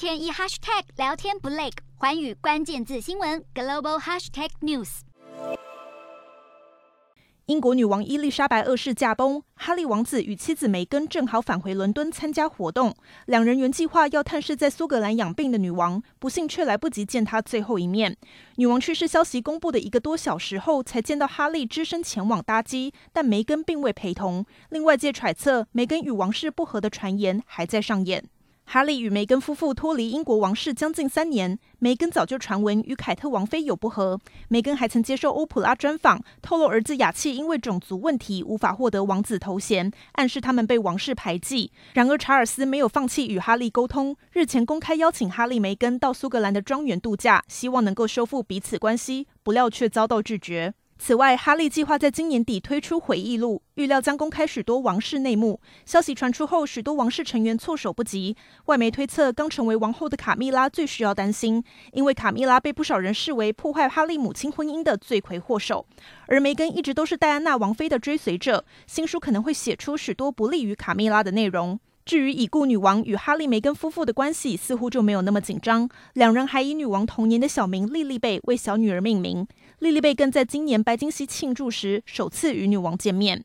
天一 hashtag 聊天不累，寰宇关键字新闻 global hashtag news。英国女王伊丽莎白二世驾崩，哈利王子与妻子梅根正好返回伦敦参加活动。两人原计划要探视在苏格兰养病的女王，不幸却来不及见她最后一面。女王去世消息公布的一个多小时后，才见到哈利只身前往搭机，但梅根并未陪同。令外界揣测，梅根与王室不和的传言还在上演。哈利与梅根夫妇脱离英国王室将近三年，梅根早就传闻与凯特王妃有不和。梅根还曾接受欧普拉专访，透露儿子雅契因为种族问题无法获得王子头衔，暗示他们被王室排挤。然而查尔斯没有放弃与哈利沟通，日前公开邀请哈利、梅根到苏格兰的庄园度假，希望能够修复彼此关系，不料却遭到拒绝。此外，哈利计划在今年底推出回忆录，预料将公开许多王室内幕。消息传出后，许多王室成员措手不及。外媒推测，刚成为王后的卡蜜拉最需要担心，因为卡蜜拉被不少人视为破坏哈利母亲婚姻的罪魁祸首。而梅根一直都是戴安娜王妃的追随者，新书可能会写出许多不利于卡蜜拉的内容。至于已故女王与哈利、梅根夫妇的关系，似乎就没有那么紧张。两人还以女王童年的小名莉莉贝为小女儿命名。莉莉贝更在今年白金禧庆祝时首次与女王见面。